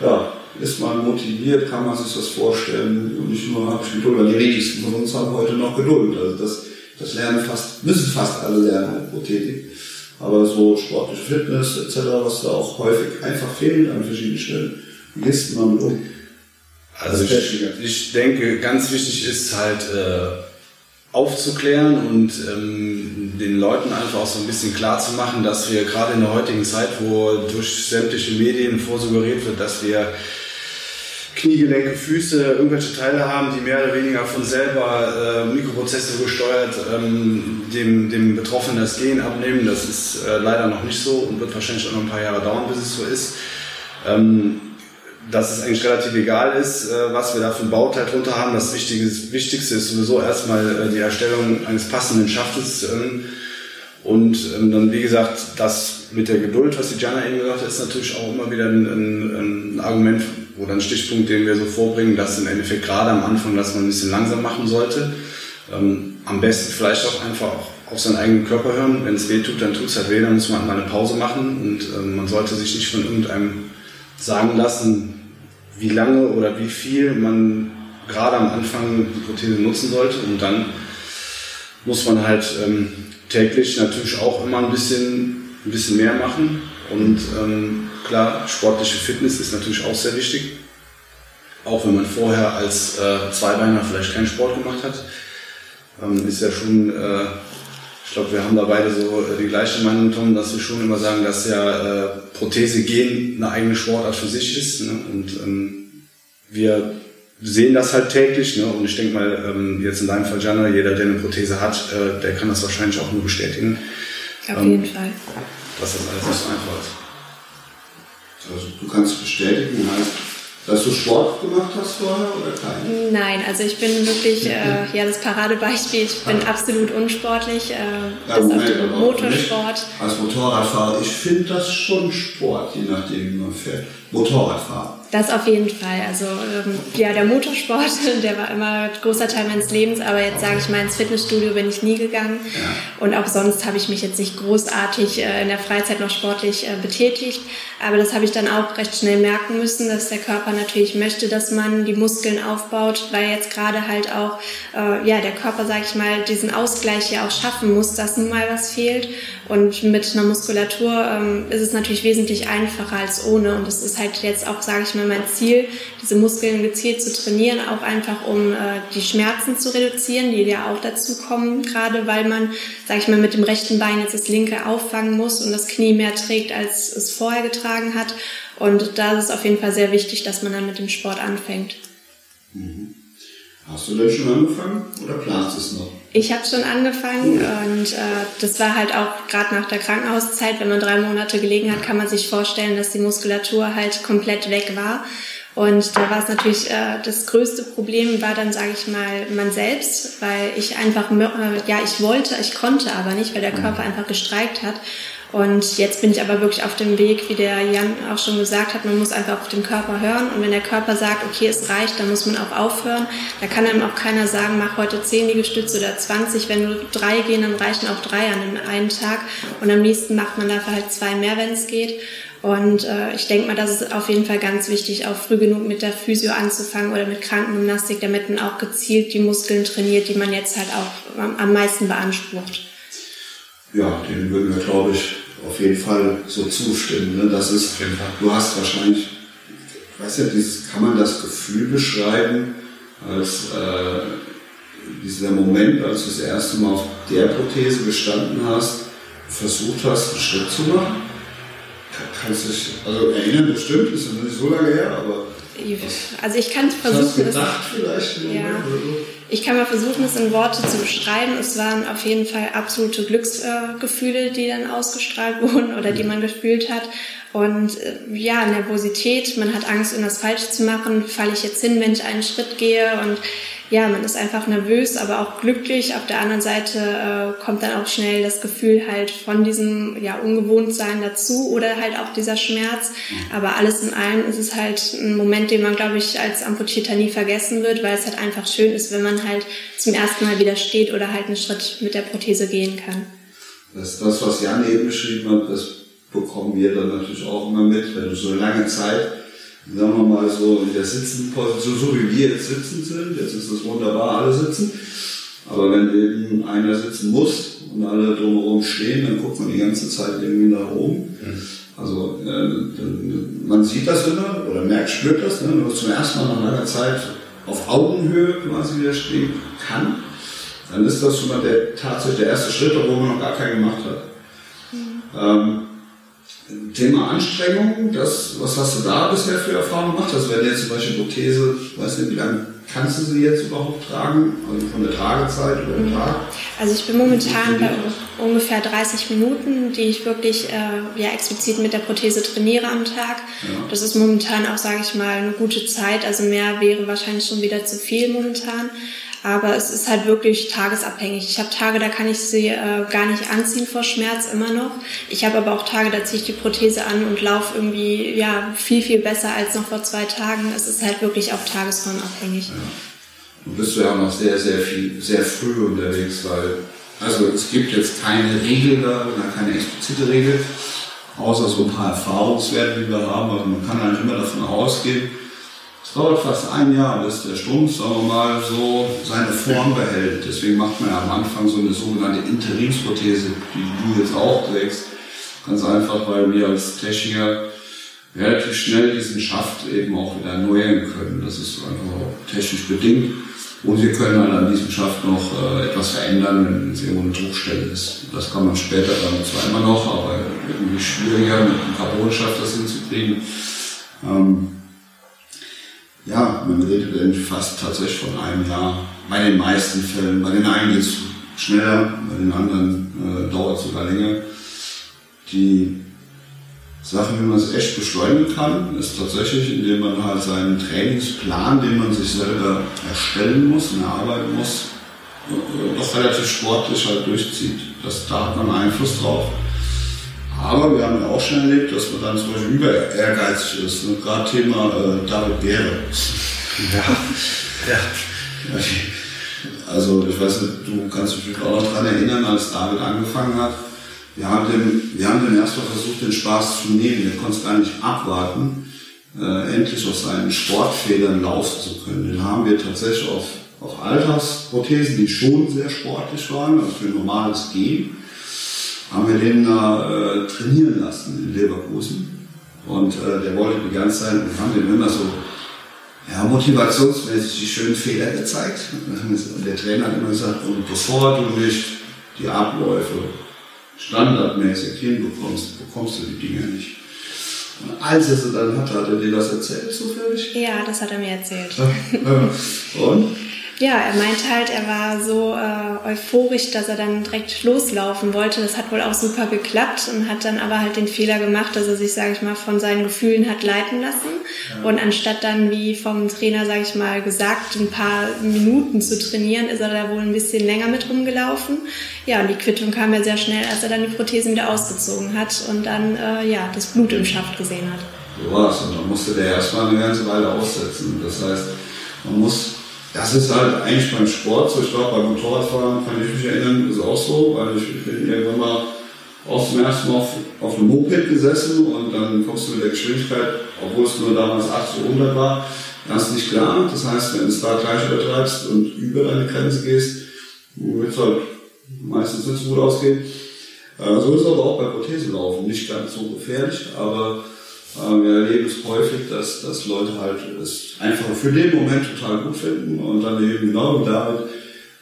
ja, ist man motiviert, kann man sich das vorstellen und nicht nur habe ich Geduld, weil die wenigsten von uns haben heute noch Geduld. Also das, das lernen fast, müssen fast alle lernen, Prothetik aber so sportliche Fitness etc., was da auch häufig einfach fehlt an verschiedenen Stellen. Wie gehst du damit um? Also ich, ich, denke, ganz wichtig ist halt äh, aufzuklären und ähm, den Leuten einfach auch so ein bisschen klar zu machen, dass wir gerade in der heutigen Zeit, wo durch sämtliche Medien vorsuggeriert wird, dass wir Kniegelenke, Füße, irgendwelche Teile haben, die mehr oder weniger von selber äh, Mikroprozesse gesteuert ähm, dem, dem Betroffenen das Gen abnehmen. Das ist äh, leider noch nicht so und wird wahrscheinlich auch noch ein paar Jahre dauern, bis es so ist. Ähm, dass es eigentlich relativ egal ist, äh, was wir da für ein Bauteil drunter haben. Das Wichtige, Wichtigste ist sowieso erstmal äh, die Erstellung eines passenden Schaftes. Ähm, Und ähm, dann, wie gesagt, das mit der Geduld, was die Jana eben gesagt hat, ist natürlich auch immer wieder ein, ein, ein Argument oder ein Stichpunkt, den wir so vorbringen, dass im Endeffekt gerade am Anfang, dass man ein bisschen langsam machen sollte. Ähm, am besten vielleicht auch einfach auf seinen eigenen Körper hören. Wenn es weh tut, dann tut es halt weh, dann muss man mal eine Pause machen und ähm, man sollte sich nicht von irgendeinem sagen lassen, wie lange oder wie viel man gerade am Anfang die Prothese nutzen sollte und dann muss man halt ähm, täglich natürlich auch immer ein bisschen, ein bisschen mehr machen. Und ähm, klar, sportliche Fitness ist natürlich auch sehr wichtig. Auch wenn man vorher als äh, Zweibeiner vielleicht keinen Sport gemacht hat, ähm, ist ja schon, äh, ich glaube, wir haben da beide so äh, die gleiche Meinung, Tom, dass wir schon immer sagen, dass ja äh, Prothese gehen eine eigene Sportart für sich ist. Ne? Und ähm, wir sehen das halt täglich. Ne? Und ich denke mal, ähm, jetzt in deinem Fall, Jana, jeder, der eine Prothese hat, äh, der kann das wahrscheinlich auch nur bestätigen. Auf ähm, jeden Fall. Dass das alles nicht so einfach ist. Also du kannst bestätigen, heißt, dass du Sport gemacht hast vorher oder keinen? Nein, also ich bin wirklich äh, ja, das Paradebeispiel. Ich bin ah. absolut unsportlich. Äh, ja, bis Moment, Motorsport. Als Motorradfahrer, ich finde das schon Sport, je nachdem wie man fährt. Motorradfahren. Das auf jeden Fall. Also ähm, ja, der Motorsport, der war immer ein großer Teil meines Lebens, aber jetzt sage ich mal, ins Fitnessstudio bin ich nie gegangen. Ja. Und auch sonst habe ich mich jetzt nicht großartig äh, in der Freizeit noch sportlich äh, betätigt. Aber das habe ich dann auch recht schnell merken müssen, dass der Körper natürlich möchte, dass man die Muskeln aufbaut, weil jetzt gerade halt auch äh, ja der Körper, sage ich mal, diesen Ausgleich ja auch schaffen muss, dass nun mal was fehlt. Und mit einer Muskulatur ähm, ist es natürlich wesentlich einfacher als ohne. Und das ist halt jetzt auch, sage ich mal, mein Ziel, diese Muskeln gezielt zu trainieren, auch einfach um äh, die Schmerzen zu reduzieren, die ja auch dazu kommen, gerade weil man, sage ich mal, mit dem rechten Bein jetzt das linke auffangen muss und das Knie mehr trägt, als es vorher getragen hat. Und da ist es auf jeden Fall sehr wichtig, dass man dann mit dem Sport anfängt. Mhm. Hast du denn schon angefangen oder planst du es noch? Ich habe schon angefangen und äh, das war halt auch gerade nach der Krankenhauszeit, wenn man drei Monate gelegen hat, kann man sich vorstellen, dass die Muskulatur halt komplett weg war. Und da war es natürlich, äh, das größte Problem war dann, sage ich mal, man selbst, weil ich einfach, äh, ja, ich wollte, ich konnte aber nicht, weil der Körper einfach gestreikt hat. Und jetzt bin ich aber wirklich auf dem Weg, wie der Jan auch schon gesagt hat, man muss einfach auf den Körper hören. Und wenn der Körper sagt, okay, es reicht, dann muss man auch aufhören. Da kann einem auch keiner sagen, mach heute 10 Liegestütze oder 20. Wenn nur drei gehen, dann reichen auch drei an einem Tag. Und am nächsten macht man dafür halt zwei mehr, wenn es geht. Und äh, ich denke mal, das ist auf jeden Fall ganz wichtig, auch früh genug mit der Physio anzufangen oder mit Krankengymnastik, damit man auch gezielt die Muskeln trainiert, die man jetzt halt auch am, meisten beansprucht. Ja, dem würden wir, glaube ich, auf jeden Fall so zustimmen. Ne? Das ist, du hast wahrscheinlich, ich weiß ja, dieses, kann man das Gefühl beschreiben, als äh, dieser Moment, als du das erste Mal auf der Prothese gestanden hast, versucht hast, einen Schritt zu machen? Kannst du dich, also erinnern bestimmt, ist nicht so lange her, aber. Also ich kann es versuchen. Hast du gedacht vielleicht? Ja. Ich kann mal versuchen, es in Worte zu beschreiben. Es waren auf jeden Fall absolute Glücksgefühle, die dann ausgestrahlt wurden oder die man gefühlt hat. Und äh, ja, Nervosität, man hat Angst, irgendwas falsch zu machen. Falle ich jetzt hin, wenn ich einen Schritt gehe? Und ja, man ist einfach nervös, aber auch glücklich. Auf der anderen Seite äh, kommt dann auch schnell das Gefühl halt von diesem ja, Ungewohntsein dazu oder halt auch dieser Schmerz. Aber alles in allem ist es halt ein Moment, den man, glaube ich, als Amputierter nie vergessen wird, weil es halt einfach schön ist, wenn man halt zum ersten Mal wieder steht oder halt einen Schritt mit der Prothese gehen kann. Das, das was Jan eben beschrieben hat, das bekommen wir dann natürlich auch immer mit, wenn du so lange Zeit sagen wir mal so in der Sitzenposition, so wie wir jetzt sitzen sind, jetzt ist es wunderbar, alle sitzen, aber wenn eben einer sitzen muss und alle drumherum stehen, dann guckt man die ganze Zeit irgendwie nach oben. Also äh, man sieht das immer oder merkt, spürt das, ne, wenn man zum ersten Mal nach langer Zeit auf Augenhöhe quasi wieder stehen kann, dann ist das schon mal der, tatsächlich der erste Schritt, obwohl man noch gar keinen gemacht hat. Mhm. Ähm, Thema Anstrengung, das, was hast du da bisher für Erfahrungen gemacht? Also wenn jetzt zum Beispiel Prothese, weiß nicht, wie lange kannst du sie jetzt überhaupt tragen? Also von der Tragezeit oder dem Tag? Also ich bin momentan bei ungefähr 30 Minuten, die ich wirklich äh, ja, explizit mit der Prothese trainiere am Tag. Ja. Das ist momentan auch, sage ich mal, eine gute Zeit. Also mehr wäre wahrscheinlich schon wieder zu viel momentan. Aber es ist halt wirklich tagesabhängig. Ich habe Tage, da kann ich sie äh, gar nicht anziehen vor Schmerz immer noch. Ich habe aber auch Tage, da ziehe ich die Prothese an und laufe irgendwie ja viel, viel besser als noch vor zwei Tagen. Es ist halt wirklich auch tagesformabhängig. Ja. Du bist ja auch noch sehr, sehr viel, sehr früh unterwegs, weil also es gibt jetzt keine Regel da, keine explizite Regel, außer so ein paar Erfahrungswerte, die wir haben. Also man kann eigentlich immer davon ausgehen, es dauert fast ein Jahr, bis der Strumpf, sagen wir mal, so seine Form behält. Deswegen macht man ja am Anfang so eine sogenannte Interimsprothese, die du jetzt auch trägst. Ganz einfach, weil wir als Techniker relativ schnell diesen Schaft eben auch wieder erneuern können. Das ist einfach technisch bedingt. Und wir können halt an diesem Schaft noch äh, etwas verändern, wenn es irgendwo eine Druckstelle ist. Das kann man später dann zwar immer noch, aber irgendwie schwieriger mit einem Carbonschaft das hinzukriegen. Ähm, ja, man redet dann fast tatsächlich von einem Jahr. Bei den meisten Fällen. Bei den einen geht es schneller, bei den anderen äh, dauert es sogar länger. Die Sache, wie man es echt beschleunigen kann, ist tatsächlich, indem man halt seinen Trainingsplan, den man sich selber erstellen muss und erarbeiten muss, äh, doch relativ sportlich halt durchzieht. Das, da hat man Einfluss drauf. Aber wir haben ja auch schon erlebt, dass man dann zum Beispiel über ehrgeizig ist. Ne? Gerade Thema äh, David Beere. Ja. ja. Also ich weiß nicht, du kannst dich auch noch daran erinnern, als David angefangen hat. Wir haben dem, wir haben dem erstmal versucht, den Spaß zu nehmen. Der konnte es gar nicht abwarten, äh, endlich auf seinen Sportfedern laufen zu können. Den haben wir tatsächlich auf, auf Altersprothesen, die schon sehr sportlich waren, also für normales Gehen haben wir den äh, trainieren lassen in Leverkusen. Und äh, der wollte die ganze Zeit, wir haben dem immer so ja, motivationsmäßig die schönen Fehler gezeigt. Und der Trainer hat immer gesagt, und bevor du nicht die Abläufe standardmäßig hinbekommst, bekommst du die Dinge nicht. Und als er sie dann hatte, hat er dir das erzählt zufällig? Ja, das hat er mir erzählt. und? Ja, er meinte halt, er war so äh, euphorisch, dass er dann direkt loslaufen wollte. Das hat wohl auch super geklappt und hat dann aber halt den Fehler gemacht, dass er sich, sage ich mal, von seinen Gefühlen hat leiten lassen. Ja. Und anstatt dann, wie vom Trainer, sage ich mal, gesagt, ein paar Minuten zu trainieren, ist er da wohl ein bisschen länger mit rumgelaufen. Ja, und die Quittung kam ja sehr schnell, als er dann die Prothesen wieder ausgezogen hat und dann äh, ja das Blut im Schaft gesehen hat. So war's. Und dann musste der erstmal eine ganze Weile aussetzen. Das heißt, man muss das ist halt eigentlich beim Sport so. Ich glaube, beim Motorradfahren kann ich mich erinnern, ist auch so, weil ich bin irgendwann mal auch zum ersten Mal auf, auf einem Moped gesessen und dann kommst du mit der Geschwindigkeit, obwohl es nur damals 80 oder 100 war, ganz nicht klar. Das heißt, wenn du es da gleich übertreibst und über deine Grenze gehst, wird es halt meistens nicht so gut ausgehen. Äh, so ist es aber auch bei Prothesenlaufen. Nicht ganz so gefährlich, aber wir erleben es häufig, dass, dass Leute halt es einfach für den Moment total gut finden und dann eben genau damit,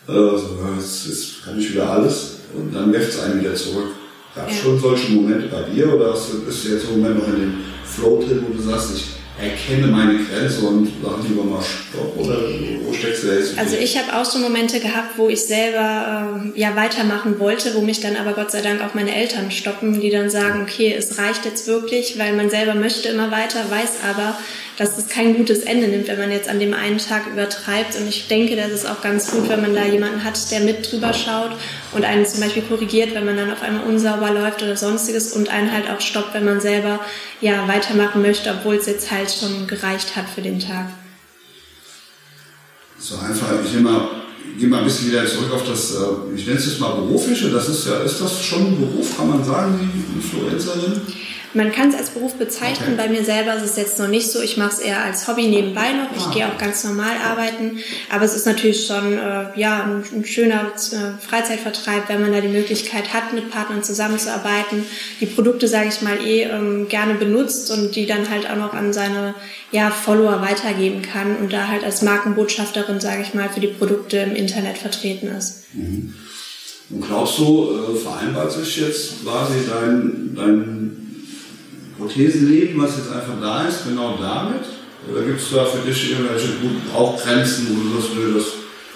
äh, so, jetzt, jetzt kann ich wieder alles und dann wirft es einen wieder zurück. Gab es schon solche Momente bei dir oder bist du jetzt im Moment noch in dem Flow drin, wo du sagst, ich erkenne meine Grenze und sag lieber mal Stopp oder wo steckst du jetzt? Also ich habe auch so Momente gehabt, wo ich selber äh, ja weitermachen wollte, wo mich dann aber Gott sei Dank auch meine Eltern stoppen, die dann sagen, okay, es reicht jetzt wirklich, weil man selber möchte immer weiter, weiß aber, dass es kein gutes Ende nimmt, wenn man jetzt an dem einen Tag übertreibt. Und ich denke, das ist auch ganz gut, wenn man da jemanden hat, der mit drüber schaut und einen zum Beispiel korrigiert, wenn man dann auf einmal unsauber läuft oder sonstiges und einen halt auch stoppt, wenn man selber ja weitermachen möchte, obwohl es jetzt halt schon gereicht hat für den Tag. So einfach, ich immer gehe mal ein bisschen wieder zurück auf das, äh, ich nenne es jetzt mal berufliche, das ist ja, ist das schon ein Beruf, kann man sagen, die Influencerin? Man kann es als Beruf bezeichnen. Okay. Bei mir selber ist es jetzt noch nicht so. Ich mache es eher als Hobby nebenbei noch. Ich ah. gehe auch ganz normal arbeiten. Aber es ist natürlich schon äh, ja, ein, ein schöner äh, Freizeitvertreib, wenn man da die Möglichkeit hat, mit Partnern zusammenzuarbeiten, die Produkte, sage ich mal, eh ähm, gerne benutzt und die dann halt auch noch an seine ja, Follower weitergeben kann und da halt als Markenbotschafterin, sage ich mal, für die Produkte im Internet vertreten ist. Mhm. Und glaubst du, äh, vereinbart sich jetzt quasi dein, dein Prothesenleben, was jetzt einfach da ist, genau damit? Oder gibt es da für dich irgendwelche auch Grenzen, wo du sagst, nö,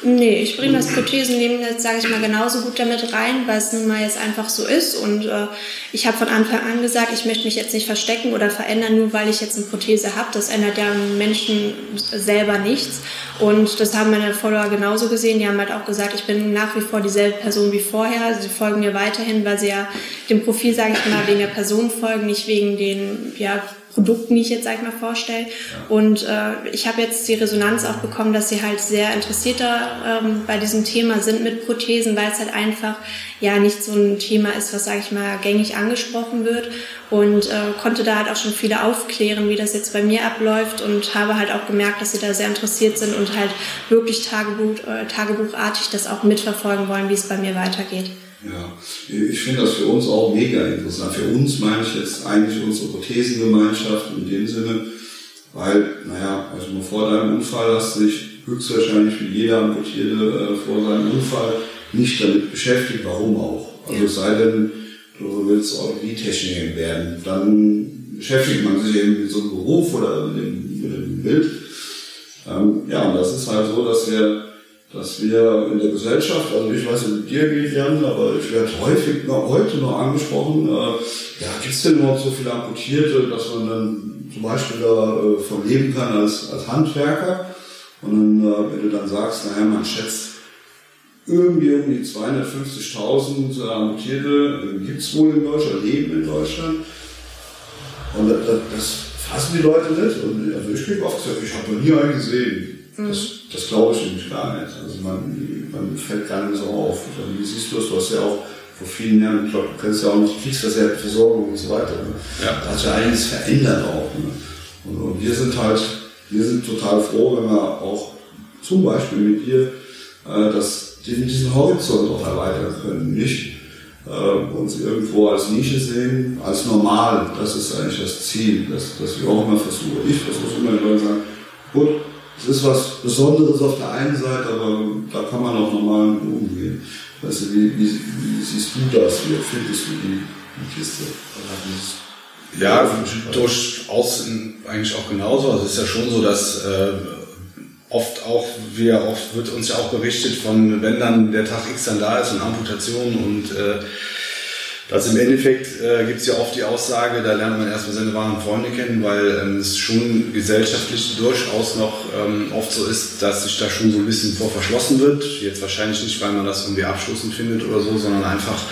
Nee, ich bringe das Prothesenleben jetzt, sage ich mal, genauso gut damit rein, weil es nun mal jetzt einfach so ist. Und äh, ich habe von Anfang an gesagt, ich möchte mich jetzt nicht verstecken oder verändern, nur weil ich jetzt eine Prothese habe. Das ändert ja Menschen selber nichts. Und das haben meine Follower genauso gesehen. Die haben halt auch gesagt, ich bin nach wie vor dieselbe Person wie vorher. Sie folgen mir weiterhin, weil sie ja dem Profil, sage ich mal, wegen der Person folgen, nicht wegen den ja, Produkten, die ich jetzt, sag ich mal, vorstelle. Und äh, ich habe jetzt die Resonanz auch bekommen, dass sie halt sehr interessierter ähm, bei diesem Thema sind mit Prothesen, weil es halt einfach ja nicht so ein Thema ist, was, sage ich mal, gängig angesprochen wird. Und äh, konnte da halt auch schon viele aufklären, wie das jetzt bei mir abläuft und habe halt auch gemerkt, dass sie da sehr interessiert sind und halt wirklich Tagebuch, äh, tagebuchartig das auch mitverfolgen wollen, wie es bei mir weitergeht. Ja, ich finde das für uns auch mega interessant. Für uns meine ich jetzt eigentlich unsere Prothesengemeinschaft in dem Sinne, weil, naja, also mal vor deinem Unfall hast du dich höchstwahrscheinlich wie jeder Amputierte äh, vor seinem Unfall nicht damit beschäftigt, warum auch. Also es sei denn, du willst Orthopädie-Techniker werden, dann beschäftigt man sich eben mit so einem Beruf oder mit dem, mit dem Bild. Ähm, ja, und das ist halt so, dass wir dass wir in der Gesellschaft, also ich weiß nicht, mit dir geht, Jan, aber ich werde häufig noch, heute noch angesprochen, äh, ja, gibt es denn überhaupt so viele Amputierte, dass man dann zum Beispiel davon äh, leben kann als, als Handwerker? Und dann, äh, wenn du dann sagst, naja, man schätzt irgendwie um die 250.000 Amputierte, äh, gibt es wohl in Deutschland, leben in Deutschland. Und das, das fassen die Leute nicht. Und also ich kriege oft gesagt, ich habe noch nie einen gesehen. Das, das glaube ich nämlich gar nicht. Also man, man fällt gar nicht so auf. Also wie siehst du das? Du hast ja auch vor vielen Jahren, ich glaube, du kennst ja auch nicht Kriegsversorgung und so weiter. Ne? Ja. Da hat sich ja einiges verändert auch. Ne? Und, und, wir sind halt, wir sind total froh, wenn wir auch zum Beispiel mit dir äh, das, diesen Horizont auch erweitern können. Nicht äh, uns irgendwo als Nische sehen, als normal. Das ist eigentlich das Ziel, dass, dass wir auch immer versuchen. Ich versuche immer den Leuten sagen, gut, es ist was Besonderes auf der einen Seite, aber da kann man auch normal mit umgehen. Weißt du, wie, wie, wie siehst du das? Wie findest du die, die Kiste? Ja, durchaus eigentlich auch genauso. Also es ist ja schon so, dass äh, oft auch, wir oft wird uns ja auch berichtet von, wenn dann der Tag X dann da ist und Amputation und äh, also im Endeffekt äh, gibt es ja oft die Aussage, da lernt man erstmal seine wahren Freunde kennen, weil ähm, es schon gesellschaftlich durchaus noch ähm, oft so ist, dass sich da schon so ein bisschen vor verschlossen wird. Jetzt wahrscheinlich nicht, weil man das irgendwie abschließend findet oder so, sondern einfach,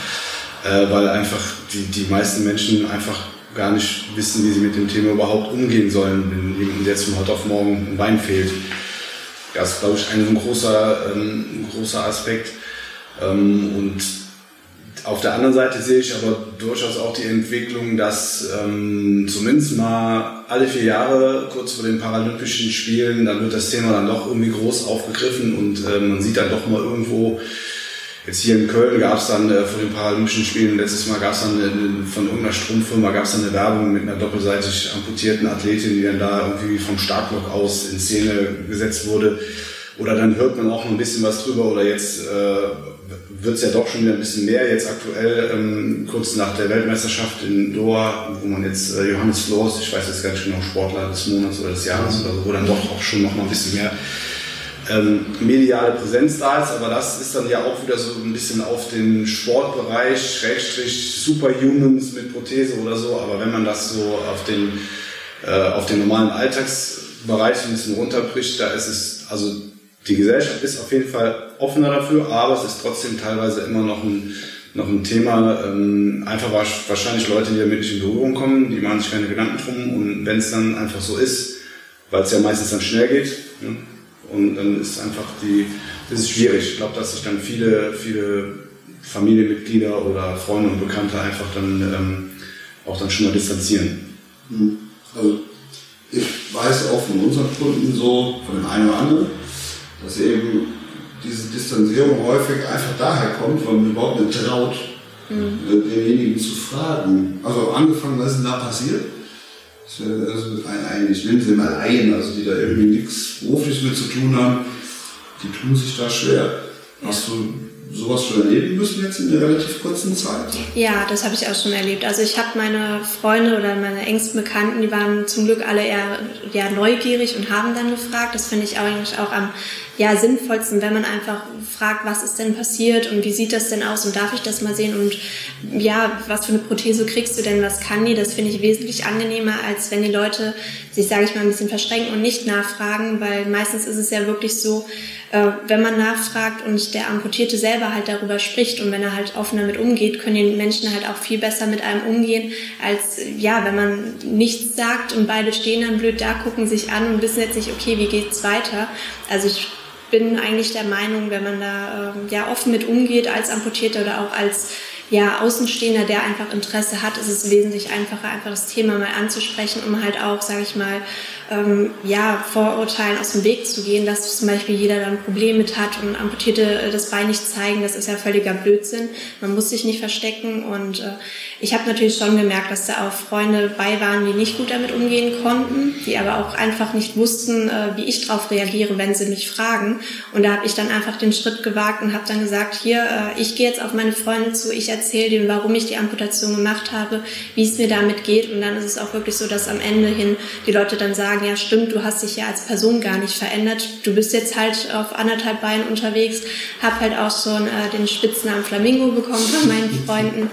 äh, weil einfach die, die meisten Menschen einfach gar nicht wissen, wie sie mit dem Thema überhaupt umgehen sollen, wenn jemandem jetzt von heute auf morgen ein Bein fehlt. Das ist, glaube ich, ein, ein großer, ähm, großer Aspekt. Ähm, und auf der anderen Seite sehe ich aber durchaus auch die Entwicklung, dass ähm, zumindest mal alle vier Jahre, kurz vor den Paralympischen Spielen, dann wird das Thema dann doch irgendwie groß aufgegriffen und äh, man sieht dann doch mal irgendwo, jetzt hier in Köln gab es dann äh, vor den Paralympischen Spielen, letztes Mal gab es dann eine, von irgendeiner Stromfirma gab es dann eine Werbung mit einer doppelseitig amputierten Athletin, die dann da irgendwie vom Startblock aus in Szene gesetzt wurde. Oder dann hört man auch noch ein bisschen was drüber oder jetzt äh, wird es ja doch schon wieder ein bisschen mehr. Jetzt aktuell, ähm, kurz nach der Weltmeisterschaft in Doha, wo man jetzt äh, Johannes Floß, ich weiß jetzt gar nicht genau, Sportler des Monats oder des Jahres oder so, wo dann doch auch schon noch mal ein bisschen mehr ähm, mediale Präsenz da ist. Aber das ist dann ja auch wieder so ein bisschen auf den Sportbereich, Schrägstrich Superhumans mit Prothese oder so. Aber wenn man das so auf den, äh, auf den normalen Alltagsbereich ein bisschen runterbricht, da ist es, also die Gesellschaft ist auf jeden Fall offener dafür, aber es ist trotzdem teilweise immer noch ein, noch ein Thema. Ähm, einfach wahrscheinlich Leute, die damit nicht in Berührung kommen, die machen sich keine Gedanken drum und wenn es dann einfach so ist, weil es ja meistens dann schnell geht, ne? und dann ist einfach die, das ist schwierig. Ich glaube, dass sich dann viele, viele Familienmitglieder oder Freunde und Bekannte einfach dann ähm, auch dann schon mal distanzieren. Mhm. Also ich weiß auch von unseren Kunden so, von dem einen oder anderen, dass eben diese Distanzierung häufig einfach daher kommt, weil man überhaupt nicht traut, mhm. Äh, denjenigen zu fragen. Also angefangen, was ist denn da passiert? Also eigentlich nennen sie mal Laien, also die da irgendwie nichts beruflich mit zu tun haben, die tun sich da schwer. Hast du sowas schon erleben müssen jetzt in der relativ kurzen Zeit? Ja, das habe ich auch schon erlebt. Also ich habe meine Freunde oder meine engsten Bekannten, die waren zum Glück alle eher ja, neugierig und haben dann gefragt. Das finde ich eigentlich auch am ja, sinnvollsten, wenn man einfach fragt, was ist denn passiert und wie sieht das denn aus und darf ich das mal sehen und ja, was für eine Prothese kriegst du denn, was kann die? Das finde ich wesentlich angenehmer, als wenn die Leute sich, sage ich mal, ein bisschen verschränken und nicht nachfragen, weil meistens ist es ja wirklich so, äh, wenn man nachfragt und der Amputierte selber halt darüber spricht und wenn er halt offen damit umgeht, können die Menschen halt auch viel besser mit einem umgehen, als ja, wenn man nichts sagt und beide stehen dann blöd da, gucken sich an und wissen jetzt nicht, okay, wie geht's weiter. Also ich bin eigentlich der Meinung, wenn man da äh, ja offen mit umgeht als Amputierter oder auch als ja, Außenstehender, der einfach Interesse hat, ist es wesentlich einfacher, einfach das Thema mal anzusprechen, um halt auch, sage ich mal, ähm, ja, Vorurteilen aus dem Weg zu gehen, dass zum Beispiel jeder dann ein Problem mit hat und Amputierte äh, das Bein nicht zeigen, das ist ja völliger Blödsinn. Man muss sich nicht verstecken und äh, ich habe natürlich schon gemerkt, dass da auch Freunde bei waren, die nicht gut damit umgehen konnten, die aber auch einfach nicht wussten, äh, wie ich darauf reagiere, wenn sie mich fragen. Und da habe ich dann einfach den Schritt gewagt und habe dann gesagt, hier, äh, ich gehe jetzt auf meine Freunde zu, ich erzähle denen, warum ich die Amputation gemacht habe, wie es mir damit geht. Und dann ist es auch wirklich so, dass am Ende hin die Leute dann sagen, sagen, ja stimmt, du hast dich ja als Person gar nicht verändert. Du bist jetzt halt auf anderthalb Beinen unterwegs. Hab halt auch schon äh, den Spitznamen Flamingo bekommen von meinen Freunden.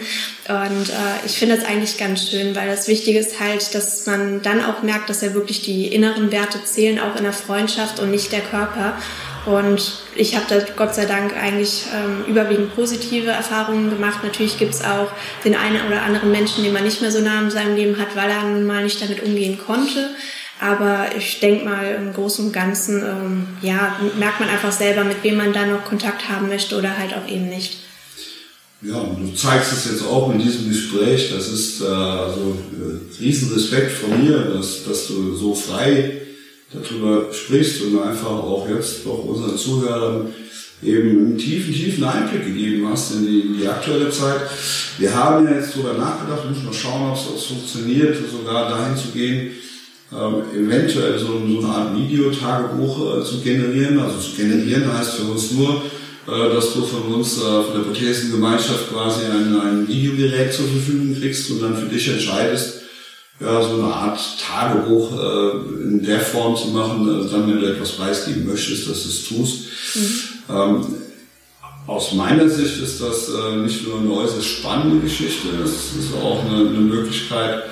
Und äh, ich finde das eigentlich ganz schön, weil das Wichtige ist halt, dass man dann auch merkt, dass ja wirklich die inneren Werte zählen, auch in der Freundschaft und nicht der Körper. Und ich habe da Gott sei Dank eigentlich ähm, überwiegend positive Erfahrungen gemacht. Natürlich gibt es auch den einen oder anderen Menschen, den man nicht mehr so nah in seinem Leben hat, weil er mal nicht damit umgehen konnte. Aber ich denke mal, im Großen und Ganzen, ähm, ja, merkt man einfach selber, mit wem man da noch Kontakt haben möchte oder halt auch eben nicht. Ja, und du zeigst es jetzt auch in diesem Gespräch. Das ist äh, also äh, Riesenrespekt von mir, dass, dass du so frei darüber sprichst und einfach auch jetzt auch unseren Zuhörern eben einen tiefen, tiefen Einblick gegeben hast in die, in die aktuelle Zeit. Wir haben ja jetzt darüber nachgedacht, müssen mal schauen, ob es funktioniert, sogar dahin zu gehen, ähm, eventuell so, so, eine Art Videotagebuch äh, zu generieren. Also zu generieren heißt für uns nur, äh, dass du von uns, äh, von der Prothesengemeinschaft quasi ein, ein Videogerät zur Verfügung kriegst und dann für dich entscheidest, ja, so eine Art Tagebuch äh, in der Form zu machen, also dann, wenn du etwas preisgeben möchtest, dass du es tust. Mhm. Ähm, aus meiner Sicht ist das äh, nicht nur eine äußerst spannende Geschichte, es ist auch eine, eine Möglichkeit,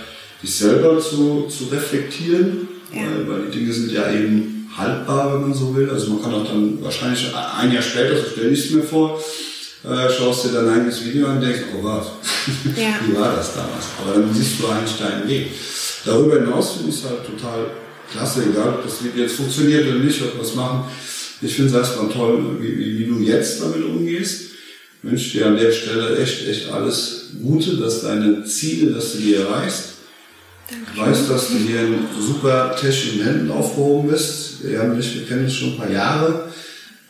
sich selber zu, zu reflektieren, ja. weil, weil die Dinge sind ja eben haltbar, wenn man so will. Also man kann auch dann wahrscheinlich ein Jahr später, so stelle ich es mir vor, äh, schaust dir dein eigenes Video an und denkst, oh was, ja. wie war das damals? Aber dann siehst du eigentlich deinen Weg. Darüber hinaus finde ich es halt total klasse, egal ob das Video jetzt funktioniert oder nicht, ob wir es machen. Ich finde es erstmal toll, wie, wie, wie, du jetzt damit umgehst. Ich wünsche dir an der Stelle echt, echt alles Gute, dass deine Ziele, dass du die erreichst. Ich weiß, dass du hier in super technischen Händen aufgehoben bist. Wir, haben dich, wir kennen uns schon ein paar Jahre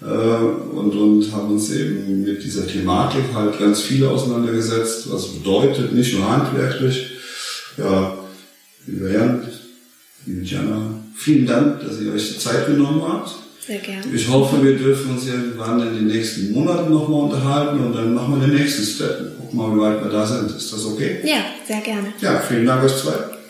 äh, und, und haben uns eben mit dieser Thematik halt ganz viel auseinandergesetzt, was bedeutet, nicht nur handwerklich. Ja, liebe Herren, liebe Jana, vielen Dank, dass ihr euch die Zeit genommen habt. Sehr gerne. Ich hoffe, wir dürfen uns irgendwann in den nächsten Monaten nochmal unterhalten und dann machen wir den nächsten Step. Gucken mal, wie weit wir da sind. Ist das okay? Ja, sehr gerne. Ja, vielen Dank euch zwei.